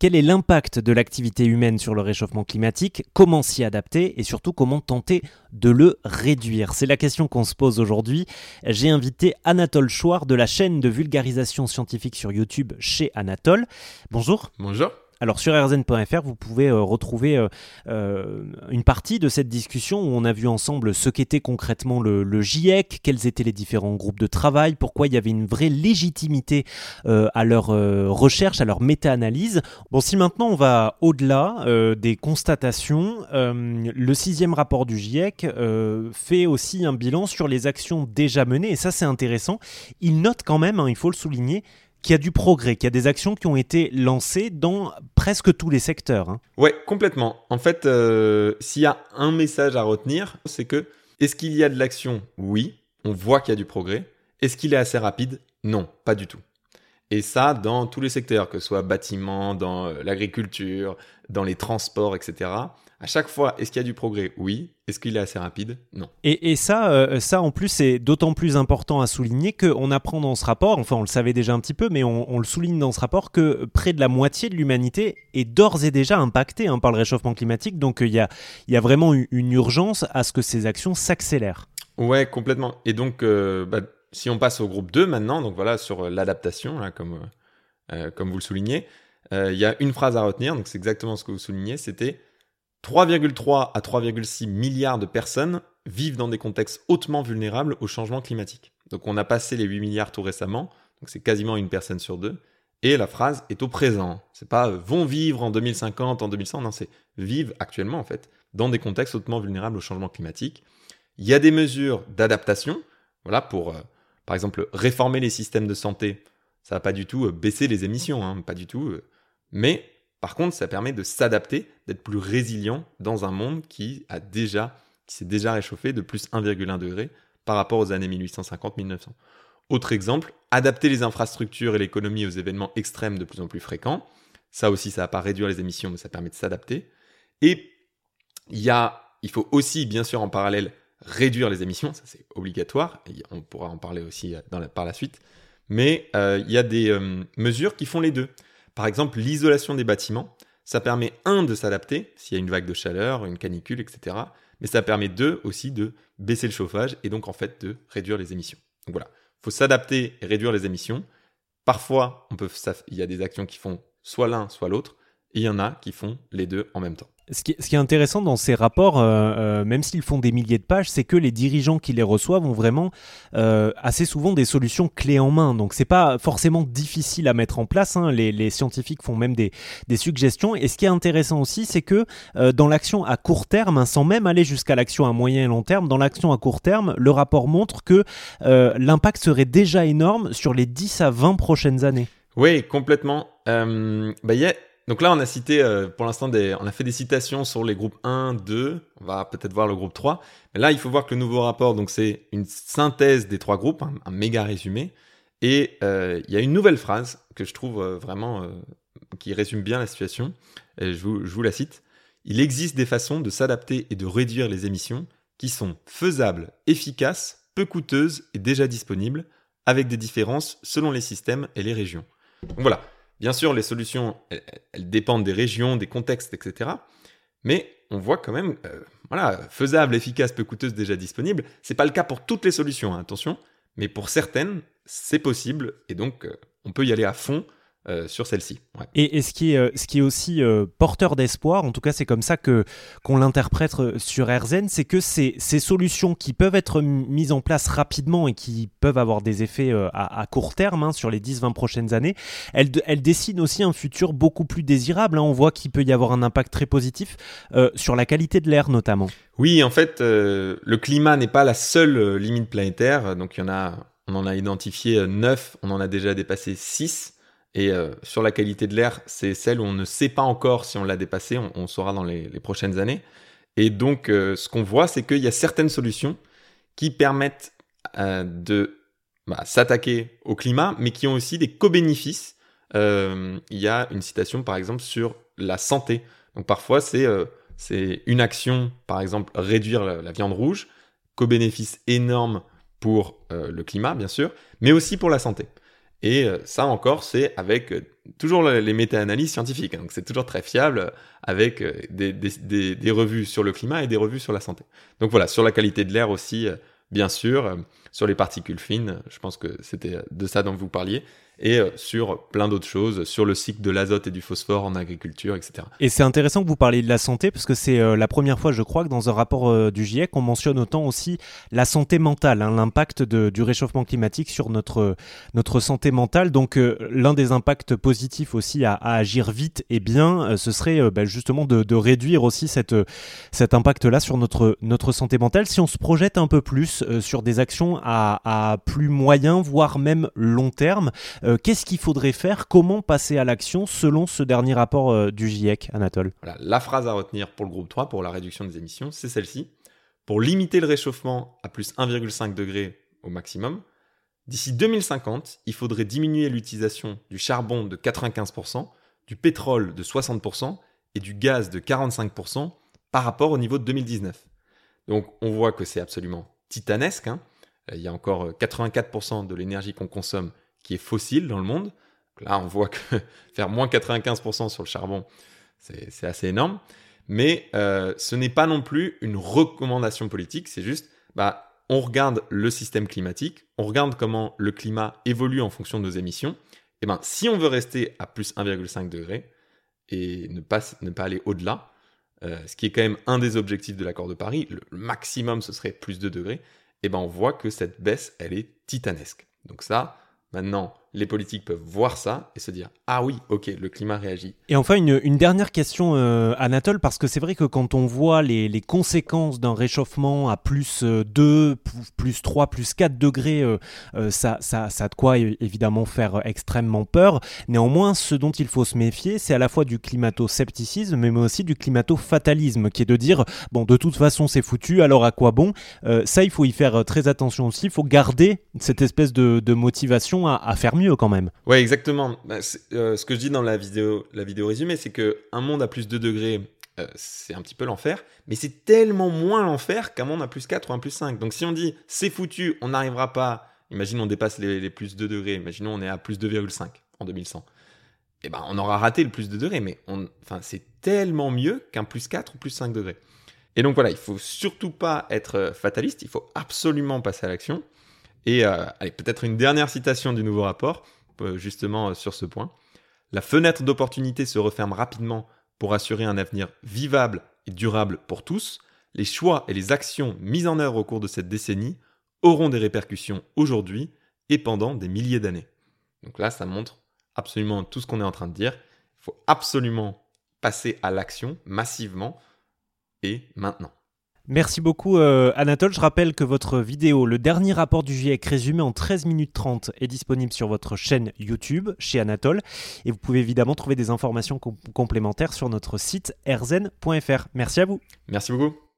Quel est l'impact de l'activité humaine sur le réchauffement climatique? Comment s'y adapter? Et surtout comment tenter de le réduire? C'est la question qu'on se pose aujourd'hui. J'ai invité Anatole Chouard de la chaîne de vulgarisation scientifique sur YouTube chez Anatole. Bonjour. Bonjour. Alors sur rzn.fr, vous pouvez euh, retrouver euh, euh, une partie de cette discussion où on a vu ensemble ce qu'était concrètement le, GIEC, quels étaient les différents groupes de travail, pourquoi il y avait une vraie légitimité à leur recherche, à leur méta-analyse. Bon, si maintenant on va au-delà des constatations, le sixième rapport du GIEC fait aussi un bilan sur les actions déjà menées, et ça c'est intéressant. Il note quand même, hein, il faut le souligner, qu'il y a du progrès, qu'il y a des actions qui ont été lancées dans presque tous les secteurs. Hein. Ouais, complètement. En fait, euh, s'il y a un message à retenir, c'est que est-ce qu'il y a de l'action? Oui, on voit qu'il y a du progrès. Est-ce qu'il est assez rapide? Non, pas du tout. Et ça, dans tous les secteurs, que ce soit bâtiment, dans euh, l'agriculture, dans les transports, etc. À chaque fois, est-ce qu'il y a du progrès? Oui. Est-ce qu'il est assez rapide? Non. Et, ça, euh, ça, en plus, c'est d'autant plus important à souligner qu'on apprend dans ce rapport, enfin on le savait déjà un petit peu, mais on, le souligne dans ce rapport, que près de la moitié de l'humanité est d'ores et déjà impactée hein, par le réchauffement climatique. Donc il y, a, y a vraiment une urgence à ce que ces actions s'accélèrent. Ouais, complètement. Et donc, euh, bah, si on passe au groupe 2 maintenant, donc voilà, sur euh, l'adaptation, comme, euh, comme vous le soulignez, euh, il y a une phrase à retenir, donc c'est exactement ce que vous soulignez, c'était 3,3 à 3,6 milliards de personnes vivent dans des contextes hautement vulnérables au changement climatique. Donc on a passé les 8 milliards tout récemment, donc c'est quasiment une personne sur deux. Et la phrase est au présent. C'est pas vont vivre en 2050, en 2100, non, c'est vivent actuellement en fait dans des contextes hautement vulnérables au changement climatique. Il y a des mesures d'adaptation, voilà, pour par exemple, réformer les systèmes de santé, ça va pas du tout euh, baisser les émissions, hein, pas du tout. Euh. Mais par contre, ça permet de s'adapter, d'être plus résilient dans un monde qui s'est déjà réchauffé de plus 1,1 degré par rapport aux années 1850-1900. Autre exemple, adapter les infrastructures et l'économie aux événements extrêmes de plus en plus fréquents. Ça aussi, ça va pas réduire les émissions, mais ça permet de s'adapter. Et il faut aussi, bien sûr, en parallèle, réduire les émissions, ça c'est obligatoire, on pourra en parler aussi euh, par la suite, mais euh, il y a des euh, mesures qui font les deux. Par exemple, l'isolation des bâtiments, ça permet, un, de s'adapter s'il y a une vague de chaleur, une canicule, etc. Mais ça permet, deux, aussi de baisser le chauffage et donc en fait de réduire les émissions. Donc voilà, il faut s'adapter et réduire les émissions. Parfois, il y a des actions qui font soit l'un, soit l'autre, et il y en a qui font les deux en même temps. Ce qui, est intéressant dans ces rapports, euh, euh, même s'ils font des milliers de pages, c'est que les dirigeants qui les reçoivent ont vraiment euh, assez souvent des solutions clés en main. Donc c'est pas forcément difficile à mettre en place. Hein. Les, scientifiques font même des, suggestions. Et ce qui est intéressant aussi, c'est que dans l'action à court terme, hein, sans même aller jusqu'à l'action à moyen et long terme, dans l'action à court terme, le rapport montre que l'impact serait déjà énorme sur les 10 à 20 prochaines années. Oui, complètement. Bah, y a donc là, on a cité, euh, pour l'instant, des, on a fait des citations sur les groupes 1, 2. On va peut-être voir le groupe 3. Mais là, il faut voir que le nouveau rapport, donc c'est une synthèse des trois groupes, un, méga résumé. Et euh, il y a une nouvelle phrase que je trouve euh, vraiment qui résume bien la situation. Je vous, je vous la cite. Il existe des façons de s'adapter et de réduire les émissions qui sont faisables, efficaces, peu coûteuses et déjà disponibles, avec des différences selon les systèmes et les régions. Donc voilà, Bien sûr, les solutions, elles, dépendent des régions, des contextes, etc. Mais on voit quand même, euh, faisable, efficace, peu coûteuse, déjà disponible. C'est pas le cas pour toutes les solutions, hein, attention. Mais pour certaines, c'est possible et donc euh, on peut y aller à fond euh, sur celle-ci. Et, ce, qui est, euh, ce qui est aussi euh, porteur d'espoir, en tout cas c'est comme ça que qu'on l'interprète sur RZN, c'est que ces, ces, solutions qui peuvent être mises en place rapidement et qui peuvent avoir des effets à, court terme hein, sur les 10-20 prochaines années, elles, elles, dessinent aussi un futur beaucoup plus désirable. Hein. On voit qu'il peut y avoir un impact très positif sur la qualité de l'air notamment. Oui, en fait, le climat n'est pas la seule limite planétaire. Donc il y en a, on en a identifié 9, on en a déjà dépassé 6. Et euh, sur la qualité de l'air, c'est celle où on ne sait pas encore si on l'a dépassé, on, saura dans les, prochaines années. Et donc, euh, ce qu'on voit, c'est qu'il y a certaines solutions qui permettent euh, de bah, s'attaquer au climat, mais qui ont aussi des co-bénéfices. il y a une citation, par exemple, sur la santé. Donc, parfois, c'est c'est une action, par exemple, réduire la, la viande rouge, co-bénéfice énorme pour le climat, bien sûr, mais aussi pour la santé. Et euh, ça encore, c'est avec euh, toujours les méta-analyses scientifiques. Hein. Donc c'est toujours très fiable avec euh, des, revues sur le climat et des revues sur la santé. Donc voilà, sur la qualité de l'air aussi, bien sûr, sur les particules fines, je pense que c'était de ça dont vous parliez et euh, sur plein d'autres choses, sur le cycle de l'azote et du phosphore en agriculture, etc. Et c'est intéressant que vous parliez de la santé, parce que c'est euh, la première fois, je crois, que dans un rapport euh, du GIEC, on mentionne autant aussi la santé mentale, hein, l'impact du réchauffement climatique sur notre, notre santé mentale. Donc l'un des impacts positifs aussi à, agir vite et bien, ce serait bah, justement de, de, réduire aussi cette, cet impact-là sur notre, notre santé mentale. Si on se projette un peu plus sur des actions à, à plus moyen, voire même long terme, euh, qu'est-ce qu'il faudrait faire? Comment passer à l'action selon ce dernier rapport euh, du GIEC, Anatole? La phrase à retenir pour le groupe 3, pour la réduction des émissions, c'est celle-ci. Pour limiter le réchauffement à plus 1,5 degré au maximum, d'ici 2050, il faudrait diminuer l'utilisation du charbon de 95%, du pétrole de 60% et du gaz de 45% par rapport au niveau de 2019. Donc on voit que c'est absolument titanesque. Hein. Il y a encore 84% de l'énergie qu'on consomme qui est fossile dans le monde. Là, on voit que faire moins 95% sur le charbon, c'est assez énorme. Mais euh, ce n'est pas non plus une recommandation politique, c'est juste, bah, on regarde le système climatique, on regarde comment le climat évolue en fonction de nos émissions. Et ben, si on veut rester à plus 1,5 degré et ne pas, ne pas aller au-delà, euh, ce qui est quand même un des objectifs de l'accord de Paris, le maximum ce serait plus 2 degrés, et ben on voit que cette baisse, elle est titanesque. Donc ça, Maintenant, les politiques peuvent voir ça et se dire ah oui, ok, le climat réagit. Et enfin, une, dernière question, euh, Anatole, parce que c'est vrai que quand on voit les, conséquences d'un réchauffement à plus 2, euh, plus 3, plus 4 degrés, euh, ça, ça, ça a de quoi évidemment faire extrêmement peur. Néanmoins, ce dont il faut se méfier, c'est à la fois du climato-scepticisme, mais aussi du climato-fatalisme, qui est de dire bon, de toute façon, c'est foutu, alors à quoi bon? Ça, il faut y faire très attention aussi. Il faut garder cette espèce de, motivation à, à faire quand même. Ouais, exactement. Bah, euh, ce que je dis dans la vidéo, la vidéo résumée, c'est que un monde à plus de 2 degrés, euh, c'est un petit peu l'enfer, mais c'est tellement moins l'enfer qu'un monde à plus 4 ou un plus 5. Donc si on dit c'est foutu, on n'arrivera pas, imaginons on dépasse les, plus 2 degrés, imaginons on est à plus 2,5 en 2100. Eh ben, on aura raté le plus de degrés, mais on, enfin, c'est tellement mieux qu'un plus 4 ou plus 5 degrés. Et donc voilà, il faut surtout pas être euh, fataliste, il faut absolument passer à l'action. Et euh, peut-être une dernière citation du nouveau rapport, euh, justement euh, sur ce point. La fenêtre d'opportunité se referme rapidement pour assurer un avenir vivable et durable pour tous. Les choix et les actions mises en œuvre au cours de cette décennie auront des répercussions aujourd'hui et pendant des milliers d'années. Donc là, ça montre absolument tout ce qu'on est en train de dire. Il faut absolument passer à l'action massivement et maintenant. Merci beaucoup euh, Anatole. Je rappelle que votre vidéo, le dernier rapport du GIEC résumé en 13 minutes 30, est disponible sur votre chaîne YouTube chez Anatole. Et vous pouvez évidemment trouver des informations complémentaires sur notre site erzen.fr. Merci à vous. Merci beaucoup.